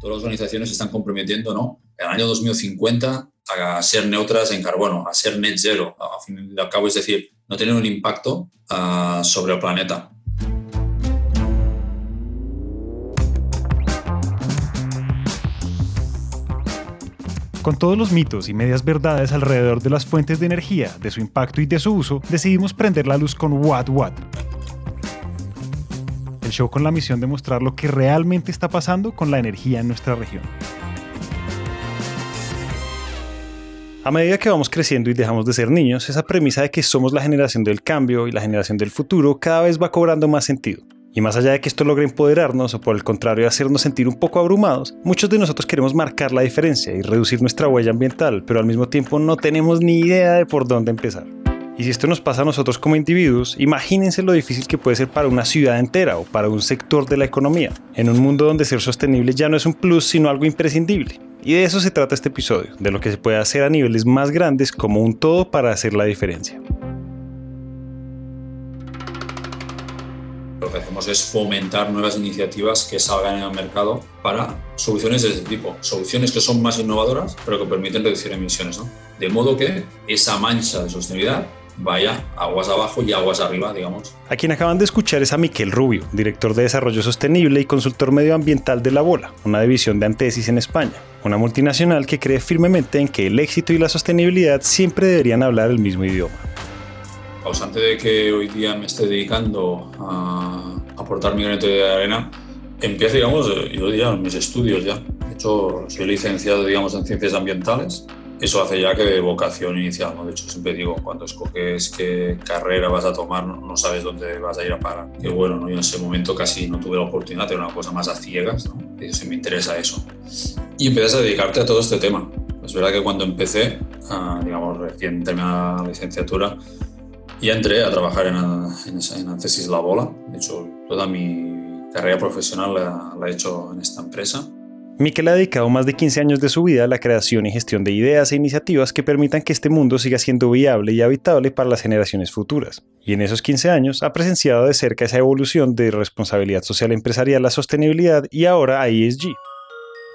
todas las organizaciones se están comprometiendo, ¿no? En el año 2050 a ser neutras en carbono, a ser net zero, a fin de cabo, es decir, no tener un impacto uh, sobre el planeta. Con todos los mitos y medias verdades alrededor de las fuentes de energía, de su impacto y de su uso, decidimos prender la luz con What What. Con la misión de mostrar lo que realmente está pasando con la energía en nuestra región. A medida que vamos creciendo y dejamos de ser niños, esa premisa de que somos la generación del cambio y la generación del futuro cada vez va cobrando más sentido. Y más allá de que esto logre empoderarnos o por el contrario hacernos sentir un poco abrumados, muchos de nosotros queremos marcar la diferencia y reducir nuestra huella ambiental, pero al mismo tiempo no tenemos ni idea de por dónde empezar. Y si esto nos pasa a nosotros como individuos, imagínense lo difícil que puede ser para una ciudad entera o para un sector de la economía, en un mundo donde ser sostenible ya no es un plus sino algo imprescindible. Y de eso se trata este episodio, de lo que se puede hacer a niveles más grandes como un todo para hacer la diferencia. Lo que hacemos es fomentar nuevas iniciativas que salgan el mercado para soluciones de este tipo, soluciones que son más innovadoras, pero que permiten reducir emisiones. ¿no? De modo que esa mancha de sostenibilidad vaya aguas abajo y aguas arriba, digamos. A quien acaban de escuchar es a Miquel Rubio, director de Desarrollo Sostenible y consultor medioambiental de La Bola, una división de Antesis en España, una multinacional que cree firmemente en que el éxito y la sostenibilidad siempre deberían hablar el mismo idioma causante de que hoy día me esté dedicando a aportar mi granito de arena, empiezo, digamos, yo diría, mis estudios ya. De hecho, soy licenciado, digamos, en ciencias ambientales. Eso hace ya que vocación inicial, ¿no? De hecho, siempre digo, cuando escoges qué carrera vas a tomar, no, sabes dónde vas a ir a parar. Que bueno, ¿no? yo en ese momento casi no tuve la oportunidad de una cosa más a ciegas, ¿no? Si me interesa eso. Y empiezas a dedicarte a todo este tema. Es verdad que cuando empecé, digamos, recién terminada la licenciatura, y entré a trabajar en, en, en Ancesis La Bola. De hecho, toda mi carrera profesional la he hecho en esta empresa. Miquel ha dedicado más de 15 años de su vida a la creación y gestión de ideas e iniciativas que permitan que este mundo siga siendo viable y habitable para las generaciones futuras. Y en esos 15 años ha presenciado de cerca esa evolución de responsabilidad social empresarial a sostenibilidad y ahora a ESG,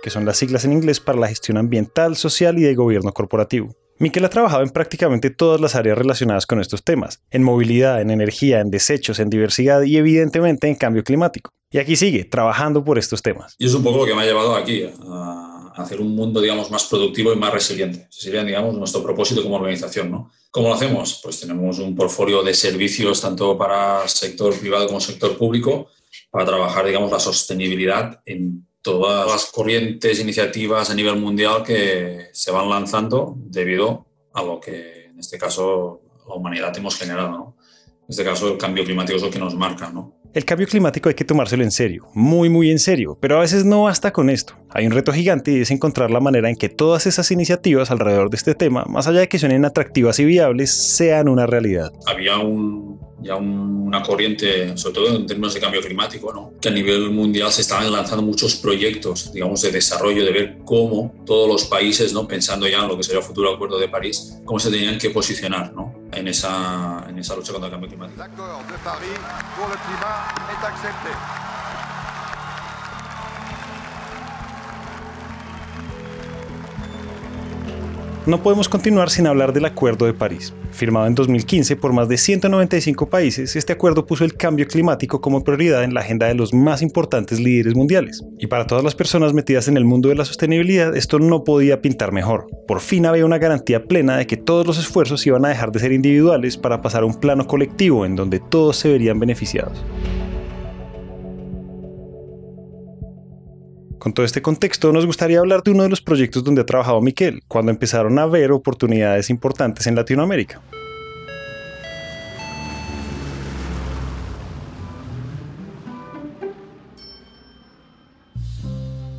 que son las siglas en inglés para la gestión ambiental, social y de gobierno corporativo. Miquel ha trabajado en prácticamente todas las áreas relacionadas con estos temas, en movilidad, en energía, en desechos, en diversidad y evidentemente en cambio climático. Y aquí sigue, trabajando por estos temas. Y es un poco lo que me ha llevado aquí, a hacer un mundo, digamos, más productivo y más resiliente. Sería, digamos, nuestro propósito como organización, ¿no? ¿Cómo lo hacemos? Pues tenemos un portfolio de servicios tanto para sector privado como sector público para trabajar, digamos, la sostenibilidad en todas las corrientes, iniciativas a nivel mundial que se van lanzando debido a lo que en este caso la humanidad hemos generado. ¿no? En este caso el cambio climático es lo que nos marca. ¿no? El cambio climático hay que tomárselo en serio, muy muy en serio, pero a veces no basta con esto. Hay un reto gigante y es encontrar la manera en que todas esas iniciativas alrededor de este tema, más allá de que suenen atractivas y viables, sean una realidad. Había ya una corriente, sobre todo en términos de cambio climático, que a nivel mundial se estaban lanzando muchos proyectos, digamos, de desarrollo, de ver cómo todos los países, ¿no? pensando ya en lo que sería el futuro acuerdo de París, cómo se tenían que posicionar ¿no? En, esa, en esa lucha contra el cambio climático. No podemos continuar sin hablar del Acuerdo de París. Firmado en 2015 por más de 195 países, este acuerdo puso el cambio climático como prioridad en la agenda de los más importantes líderes mundiales. Y para todas las personas metidas en el mundo de la sostenibilidad, esto no podía pintar mejor. Por fin había una garantía plena de que todos los esfuerzos iban a dejar de ser individuales para pasar a un plano colectivo en donde todos se verían beneficiados. Con todo este contexto, nos gustaría hablar de uno de los proyectos donde ha trabajado Miquel, cuando empezaron a ver oportunidades importantes en Latinoamérica.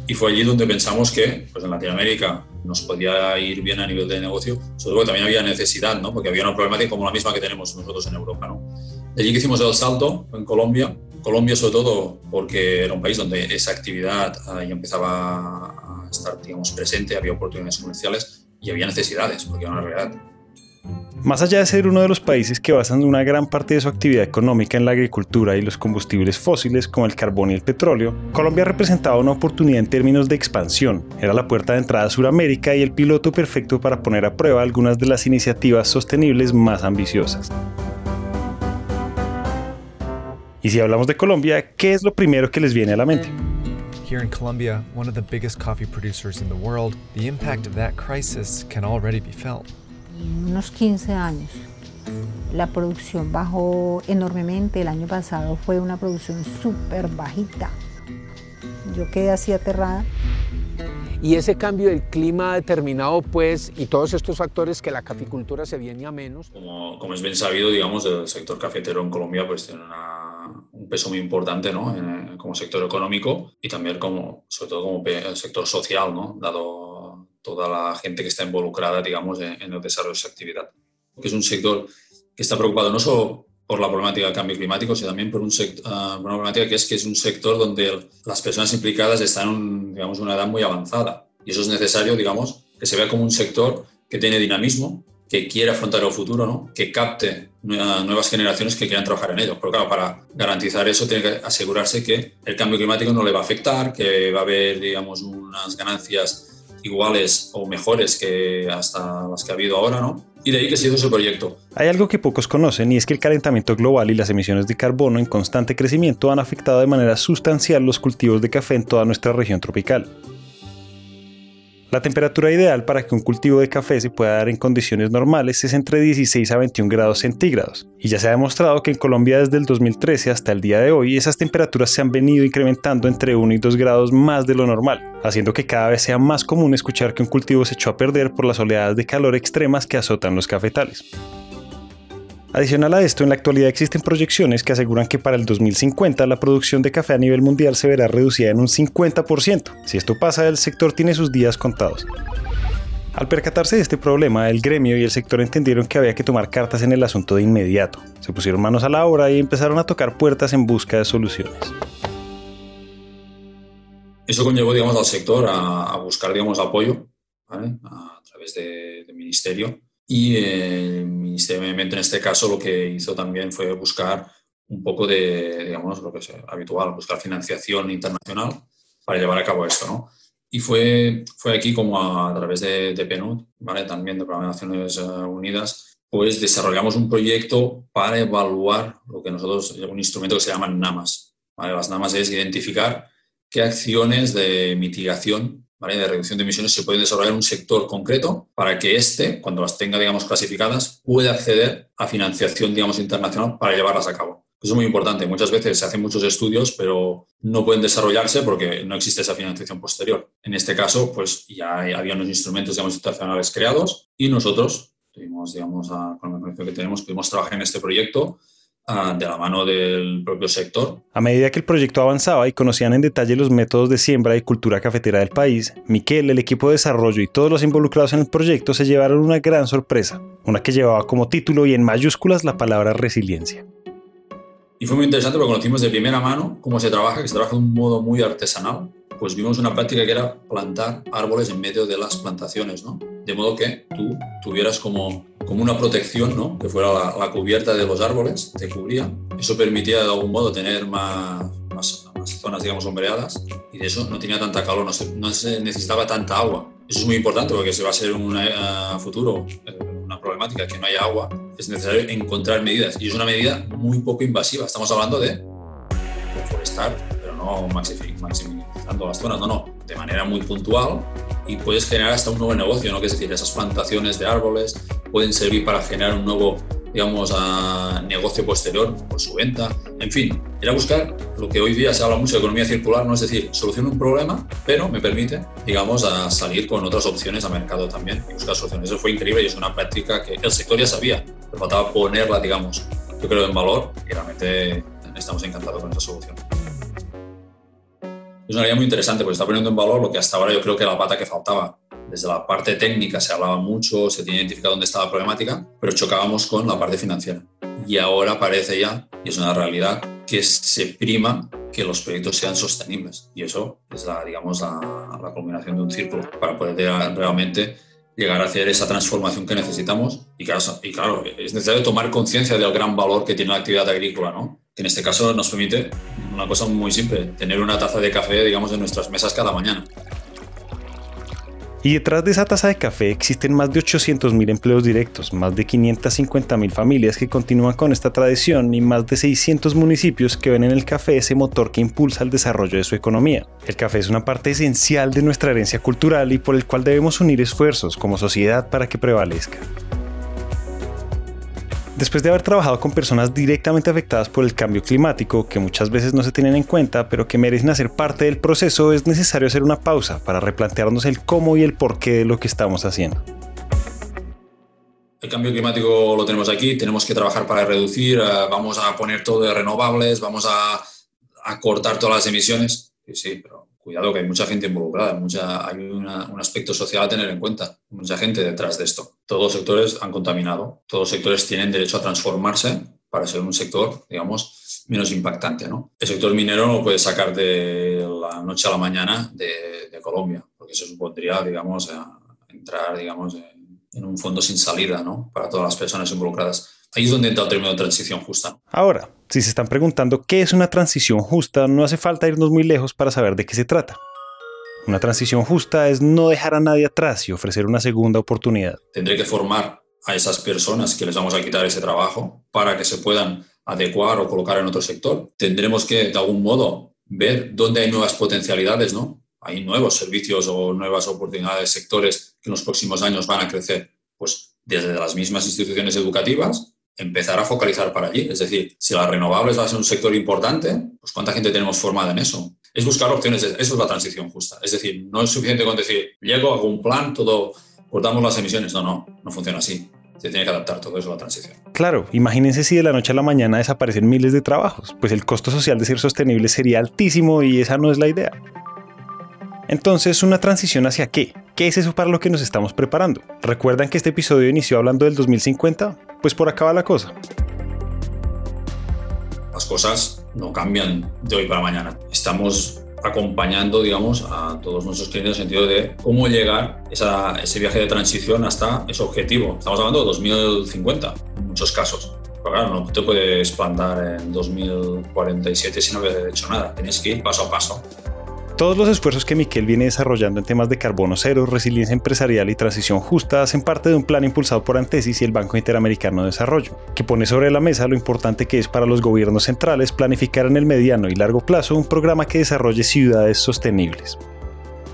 Y fue allí donde pensamos que pues en Latinoamérica nos podía ir bien a nivel de negocio, sobre todo también había necesidad, ¿no? porque había una problemática como la misma que tenemos nosotros en Europa. ¿no? Allí que hicimos el salto en Colombia, Colombia sobre todo porque era un país donde esa actividad ah, ya empezaba a estar digamos, presente, había oportunidades comerciales y había necesidades, porque era una realidad. Más allá de ser uno de los países que basan una gran parte de su actividad económica en la agricultura y los combustibles fósiles como el carbón y el petróleo, Colombia representaba una oportunidad en términos de expansión. Era la puerta de entrada a Sudamérica y el piloto perfecto para poner a prueba algunas de las iniciativas sostenibles más ambiciosas. Y si hablamos de Colombia, ¿qué es lo primero que les viene a la mente? Here in Colombia, one of the biggest coffee producers in the world, the impact of that crisis can already be felt unos 15 años. La producción bajó enormemente. El año pasado fue una producción súper bajita. Yo quedé así aterrada. Y ese cambio del clima ha determinado, pues, y todos estos factores que la caficultura se viene a menos. Como, como es bien sabido, digamos, el sector cafetero en Colombia pues tiene un peso muy importante, ¿no? como sector económico y también como, sobre todo como sector social, ¿no? Dado toda la gente que está involucrada, digamos, en, el desarrollo de esa actividad. Que es un sector que está preocupado no solo por la problemática del cambio climático, sino también por, un sector, ah, una problemática que es que es un sector donde las personas implicadas están en digamos, una edad muy avanzada. Y eso es necesario, digamos, que se vea como un sector que tiene dinamismo, que quiere afrontar el futuro, ¿no? que capte nuevas generaciones que quieran trabajar en ello. Pero claro, para garantizar eso tiene que asegurarse que el cambio climático no le va a afectar, que va a haber digamos, unas ganancias iguales o mejores que hasta las que ha habido ahora, ¿no? Y de ahí que se hizo ese proyecto. Hay algo que pocos conocen y es que el calentamiento global y las emisiones de carbono en constante crecimiento han afectado de manera sustancial los cultivos de café en toda nuestra región tropical. La temperatura ideal para que un cultivo de café se pueda dar en condiciones normales es entre 16 a 21 grados centígrados, y ya se ha demostrado que en Colombia desde el 2013 hasta el día de hoy esas temperaturas se han venido incrementando entre 1 y 2 grados más de lo normal, haciendo que cada vez sea más común escuchar que un cultivo se echó a perder por las oleadas de calor extremas que azotan los cafetales. Adicional a esto, en la actualidad existen proyecciones que aseguran que para el 2050 la producción de café a nivel mundial se verá reducida en un 50%. Si esto pasa, el sector tiene sus días contados. Al percatarse de este problema, el gremio y el sector entendieron que había que tomar cartas en el asunto de inmediato. Se pusieron manos a la obra y empezaron a tocar puertas en busca de soluciones. Eso conllevó, digamos, al sector a, buscar, digamos, apoyo a través del ministerio y el Ministerio de Medio en este caso lo que hizo también fue buscar un poco de, digamos, lo que es habitual, buscar financiación internacional para llevar a cabo esto, ¿no? Y fue, fue aquí como a, través de, de, PNUD, ¿vale? También de Programa de Naciones eh, Unidas, pues desarrollamos un proyecto para evaluar lo que nosotros, un instrumento que se llama NAMAS. ¿vale? Las NAMAS es identificar qué acciones de mitigación de reducción de emisiones se puede desarrollar un sector concreto para que éste, cuando las tenga, digamos, clasificadas, pueda acceder a financiación, digamos, internacional para llevarlas a cabo. Eso es muy importante. Muchas veces se hacen muchos estudios, pero no pueden desarrollarse porque no existe esa financiación posterior. En este caso, pues ya había unos instrumentos, digamos, internacionales creados y nosotros, tuvimos, digamos, con la información que tenemos, pudimos trabajar en este proyecto de la mano del propio sector. A medida que el proyecto avanzaba y conocían en detalle los métodos de siembra y cultura cafetera del país, Miquel, el equipo de desarrollo y todos los involucrados en el proyecto se llevaron una gran sorpresa, una que llevaba como título y en mayúsculas la palabra resiliencia. Y fue muy interesante porque conocimos de primera mano cómo se trabaja, que se trabaja de un modo muy artesanal. Pues vimos una práctica que era plantar árboles en medio de las plantaciones, ¿no? De modo que tú tuvieras como como una protección, ¿no? que fuera la, cubierta de los árboles, te cubría. Eso permitía de algún modo tener más, más, zonas, digamos, sombreadas y de eso no tenía tanta calor, no se, no se, necesitaba tanta agua. Eso es muy importante porque si va a ser un uh, futuro eh, una problemática que no haya agua, es necesario encontrar medidas y es una medida muy poco invasiva. Estamos hablando de forestar, pero no maximizando las zonas, no, no, de manera muy puntual y puedes generar hasta un nuevo negocio, ¿no? Que es decir, esas plantaciones de árboles pueden servir para generar un nuevo, digamos, negocio posterior por su venta. En fin, era buscar lo que hoy día se habla mucho de economía circular, ¿no? Es decir, soluciono un problema, pero me permite, digamos, a salir con otras opciones a mercado también y buscar soluciones. Eso fue increíble y es una práctica que el sector ya sabía, pero faltaba ponerla, digamos, yo creo, en valor y realmente estamos encantados con esa solución. Es una idea muy interesante porque está poniendo en valor lo que hasta ahora yo creo que era la pata que faltaba. Desde la parte técnica se hablaba mucho, se tenía identificado dónde estaba la problemática, pero chocábamos con la parte financiera. Y ahora parece ya, y es una realidad, que se prima que los proyectos sean sostenibles. Y eso es la, digamos, la, la culminación de un círculo para poder realmente llegar a hacer esa transformación que necesitamos. Y claro, y claro es necesario tomar conciencia del gran valor que tiene la actividad agrícola, ¿no? En este caso nos permite una cosa muy simple, tener una taza de café, digamos, en nuestras mesas cada mañana. Y detrás de esa taza de café existen más de 800.000 empleos directos, más de 550.000 familias que continúan con esta tradición y más de 600 municipios que ven en el café ese motor que impulsa el desarrollo de su economía. El café es una parte esencial de nuestra herencia cultural y por el cual debemos unir esfuerzos como sociedad para que prevalezca. Después de haber trabajado con personas directamente afectadas por el cambio climático, que muchas veces no se tienen en cuenta, pero que merecen hacer parte del proceso, es necesario hacer una pausa para replantearnos el cómo y el por qué de lo que estamos haciendo. El cambio climático lo tenemos aquí, tenemos que trabajar para reducir, eh, vamos a poner todo de renovables, vamos a, a cortar todas las emisiones. Sí, sí, pero cuidado que hay mucha gente involucrada, mucha, hay un aspecto social a tener en cuenta, mucha gente detrás de esto. Todos los sectores han contaminado, todos los sectores tienen derecho a transformarse para ser un sector, digamos, menos impactante. ¿no? El sector minero no puede sacar de la noche a la mañana de, Colombia, porque eso supondría, digamos, entrar, digamos, en un fondo sin salida ¿no? para todas las personas involucradas. Ahí es donde entra el término de transición justa. Ahora, si se están preguntando qué es una transición justa, no hace falta irnos muy lejos para saber de qué se trata. Una transición justa es no dejar a nadie atrás y ofrecer una segunda oportunidad. Tendré que formar a esas personas que les vamos a quitar ese trabajo para que se puedan adecuar o colocar en otro sector. Tendremos que, de algún modo, ver dónde hay nuevas potencialidades, ¿no? Hay nuevos servicios o nuevas oportunidades, sectores que en los próximos años van a crecer, pues desde las mismas instituciones educativas empezar a focalizar para allí. Es decir, si las renovables va a ser un sector importante, pues ¿cuánta gente tenemos formada en eso? Es buscar opciones, eso es la transición justa. Es decir, no es suficiente con decir, llego, hago un plan, todo, cortamos las emisiones. No, no, no funciona así. Se tiene que adaptar todo eso a la transición. Claro, imagínense si de la noche a la mañana desaparecen miles de trabajos, pues el costo social de ser sostenible sería altísimo y esa no es la idea. Entonces, ¿una transición hacia qué? ¿Qué es eso para lo que nos estamos preparando? ¿Recuerdan que este episodio inició hablando del 2050? Pues por acá va la cosa. Las cosas no cambian de hoy para mañana. Estamos acompañando, digamos, a todos nuestros clientes en el sentido de cómo llegar ese viaje de transición hasta ese objetivo. Estamos hablando de 2050 en muchos casos. Pero claro, no te puedes plantar en 2047 si no habías hecho nada. Tienes que ir paso a paso. Todos los esfuerzos que Miquel viene desarrollando en temas de carbono cero, resiliencia empresarial y transición justa hacen parte de un plan impulsado por Antesis y el Banco Interamericano de Desarrollo, que pone sobre la mesa lo importante que es para los gobiernos centrales planificar en el mediano y largo plazo un programa que desarrolle ciudades sostenibles.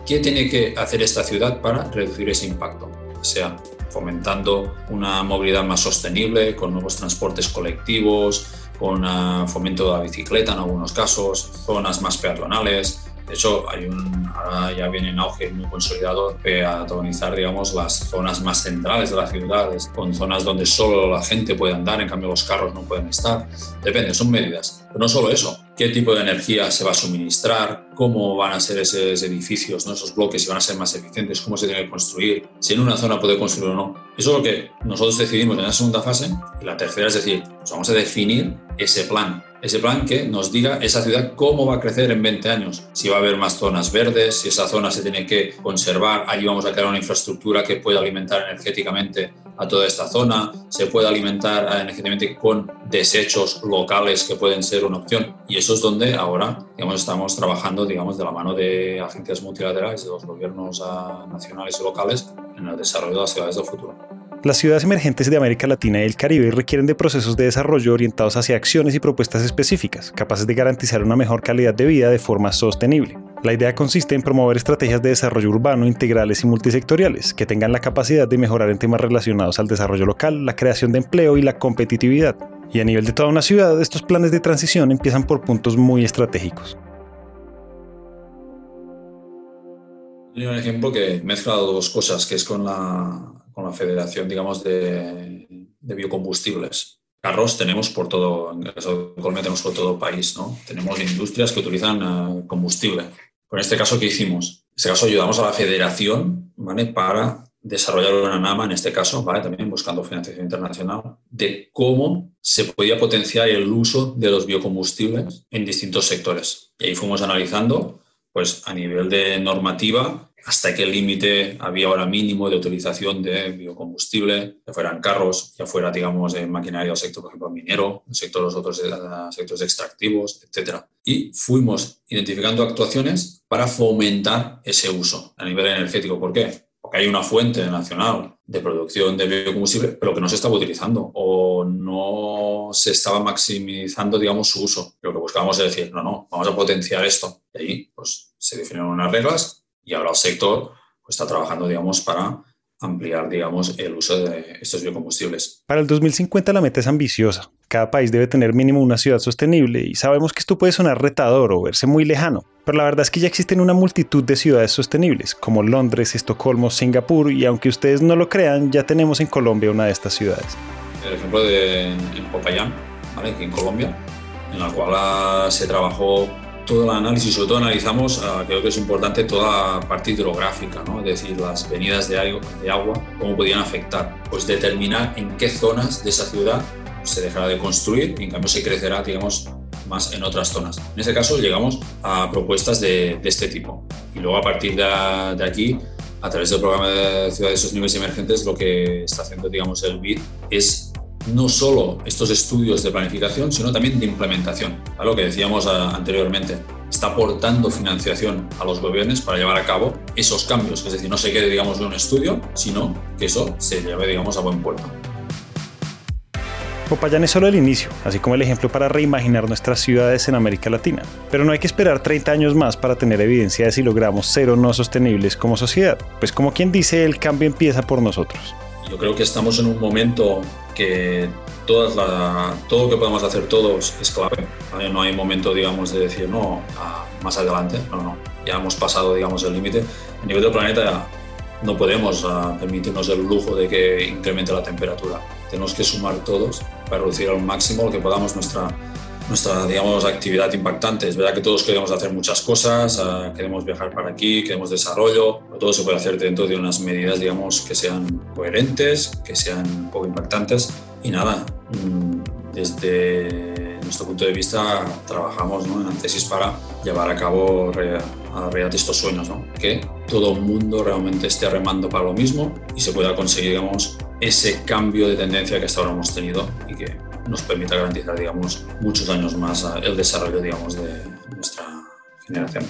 ¿Qué tiene que hacer esta ciudad para reducir ese impacto? O sea, fomentando una movilidad más sostenible, con nuevos transportes colectivos, con ah, fomento de la bicicleta en algunos casos, zonas más peatonales, de hecho, hay un, ahora ya viene en auge muy consolidado peatonizar digamos, las zonas más centrales de las ciudades, con zonas donde solo la gente puede andar, en cambio los carros no pueden estar. Depende, son medidas. Pero no solo eso, qué tipo de energía se va a suministrar, cómo van a ser esos edificios, ¿no? esos bloques, si van a ser más eficientes, cómo se tiene que construir, si en una zona puede construir o no. Eso es lo que nosotros decidimos en la segunda fase. Y la tercera es decir, pues vamos a definir ese plan ese plan que nos diga esa ciudad cómo va a crecer en 20 años, si va a haber más zonas verdes, si esa zona se tiene que conservar, allí vamos a crear una infraestructura que pueda alimentar energéticamente a toda esta zona, se puede alimentar energéticamente con desechos locales que pueden ser una opción y eso es donde ahora digamos, estamos trabajando digamos, de la mano de agencias multilaterales, de los gobiernos ah, nacionales y locales en el desarrollo de las ciudades del futuro. Las ciudades emergentes de América Latina y el Caribe requieren de procesos de desarrollo orientados hacia acciones y propuestas específicas, capaces de garantizar una mejor calidad de vida de forma sostenible. La idea consiste en promover estrategias de desarrollo urbano integrales y multisectoriales, que tengan la capacidad de mejorar en temas relacionados al desarrollo local, la creación de empleo y la competitividad. Y a nivel de toda una ciudad, estos planes de transición empiezan por puntos muy estratégicos. Hay un ejemplo que mezcla dos cosas, que es con la, con la Federación, digamos, de, biocombustibles. Carros tenemos por todo, en el caso de Colombia tenemos por todo el país, ¿no? Tenemos industrias que utilizan eh, combustible. En este caso, ¿qué hicimos? En este caso ayudamos a la federación, ¿vale? Para desarrollar una NAMA, en este caso, ¿vale? También buscando financiación internacional, de cómo se podía potenciar el uso de los biocombustibles en distintos sectores. Y ahí fuimos analizando, pues a nivel de normativa, hasta qué límite había ahora mínimo de utilización de biocombustible, ya fueran carros, ya fuera, digamos, de maquinaria o sector, por ejemplo, minero, el sector los otros eh, sectores extractivos, etc. Y fuimos identificando actuaciones para fomentar ese uso a nivel energético. ¿Por qué? Porque hay una fuente nacional de producción de biocombustible, pero que no se estaba utilizando o no se estaba maximizando, digamos, su uso. Lo que buscábamos es decir, no, no, vamos a potenciar esto. Y ahí pues, se definieron unas reglas y ahora el sector pues, está trabajando, digamos, para ampliar, digamos, el uso de estos biocombustibles. Para el 2050 la meta es ambiciosa. Cada país debe tener mínimo una ciudad sostenible y sabemos que esto puede sonar retador o verse muy lejano, pero la verdad es que ya existen una multitud de ciudades sostenibles, como Londres, Estocolmo, Singapur y aunque ustedes no lo crean, ya tenemos en Colombia una de estas ciudades. El ejemplo de Popayán, ¿vale? aquí en Colombia, en la cual se trabajó todo el análisis, sobre todo analizamos, ah, creo que es importante toda la parte hidrográfica, ¿no? es decir, las venidas de agua, de agua, cómo podían afectar. Pues determinar en qué zonas de esa ciudad se dejará de construir y en cambio se crecerá, digamos, más en otras zonas. En este caso llegamos a propuestas de, de este tipo. Y luego a partir de, de, aquí, a través del programa de ciudades sostenibles y emergentes, lo que está haciendo, digamos, el BID es no solo estos estudios de planificación, sino también de implementación, a lo que decíamos ah, anteriormente. Está aportando financiación a los gobiernos para llevar a cabo esos cambios, es decir, no se quede, digamos, de un estudio, sino que eso se lleve, digamos, a buen puerto. Popayán es solo el inicio, así como el ejemplo para reimaginar nuestras ciudades en América Latina. Pero no hay que esperar 30 años más para tener evidencia de si logramos ser o no sostenibles como sociedad, pues como quien dice, el cambio empieza por nosotros. Yo creo que estamos en un momento que todas todo lo que podemos hacer todos es clave. No hay momento, digamos, de decir, no, más adelante. No, no. Ya hemos pasado, digamos, el límite. A nivel del planeta no podemos permitirnos el lujo de que incremente la temperatura. Tenemos que sumar todos para reducir al máximo lo que podamos nuestra, nuestra digamos, actividad impactante. Es verdad que todos queremos hacer muchas cosas, queremos viajar para aquí, queremos desarrollo, pero todo se puede hacer dentro de unas medidas, digamos, que sean coherentes, que sean poco impactantes. Y nada, mm, desde nuestro punto de vista trabajamos ¿no? en tesis para llevar a cabo a realidad estos sueños, ¿no? que todo el mundo realmente esté remando para lo mismo y se pueda conseguir digamos, ese cambio de tendencia que hasta ahora hemos tenido y que nos permita garantizar, digamos, muchos años más el desarrollo, digamos, de nuestra generación.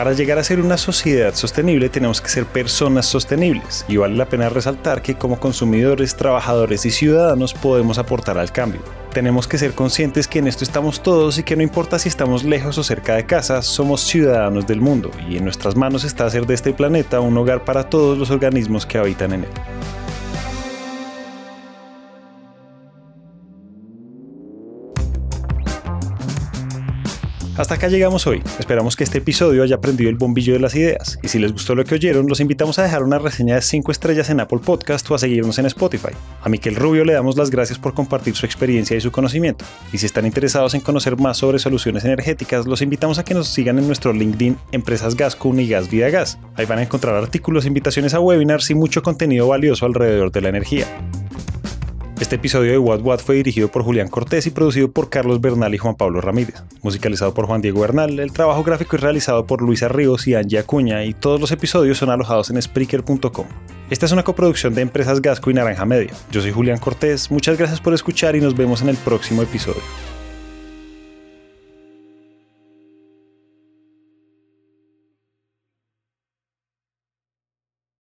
Para llegar a ser una sociedad sostenible tenemos que ser personas sostenibles y vale la pena resaltar que como consumidores, trabajadores y ciudadanos podemos aportar al cambio. Tenemos que ser conscientes que en esto estamos todos y que no importa si estamos lejos o cerca de casa, somos ciudadanos del mundo y en nuestras manos está hacer de este planeta un hogar para todos los organismos que habitan en él. Hasta acá llegamos hoy. Esperamos que este episodio haya prendido el bombillo de las ideas. Y si les gustó lo que oyeron, los invitamos a dejar una reseña de 5 estrellas en Apple Podcast o a seguirnos en Spotify. A Miquel Rubio le damos las gracias por compartir su experiencia y su conocimiento. Y si están interesados en conocer más sobre soluciones energéticas, los invitamos a que nos sigan en nuestro LinkedIn Empresas Gascun y Gas Vida Gas. Ahí van a encontrar artículos, invitaciones a webinars y mucho contenido valioso alrededor de la energía. Este episodio de What What fue dirigido por Julián Cortés y producido por Carlos Bernal y Juan Pablo Ramírez. Musicalizado por Juan Diego Bernal, el trabajo gráfico es realizado por Luisa Ríos y Angie Acuña y todos los episodios son alojados en Spreaker.com. Esta es una coproducción de Empresas Gasco y Naranja Media. Yo soy Julián Cortés, muchas gracias por escuchar y nos vemos en el próximo episodio.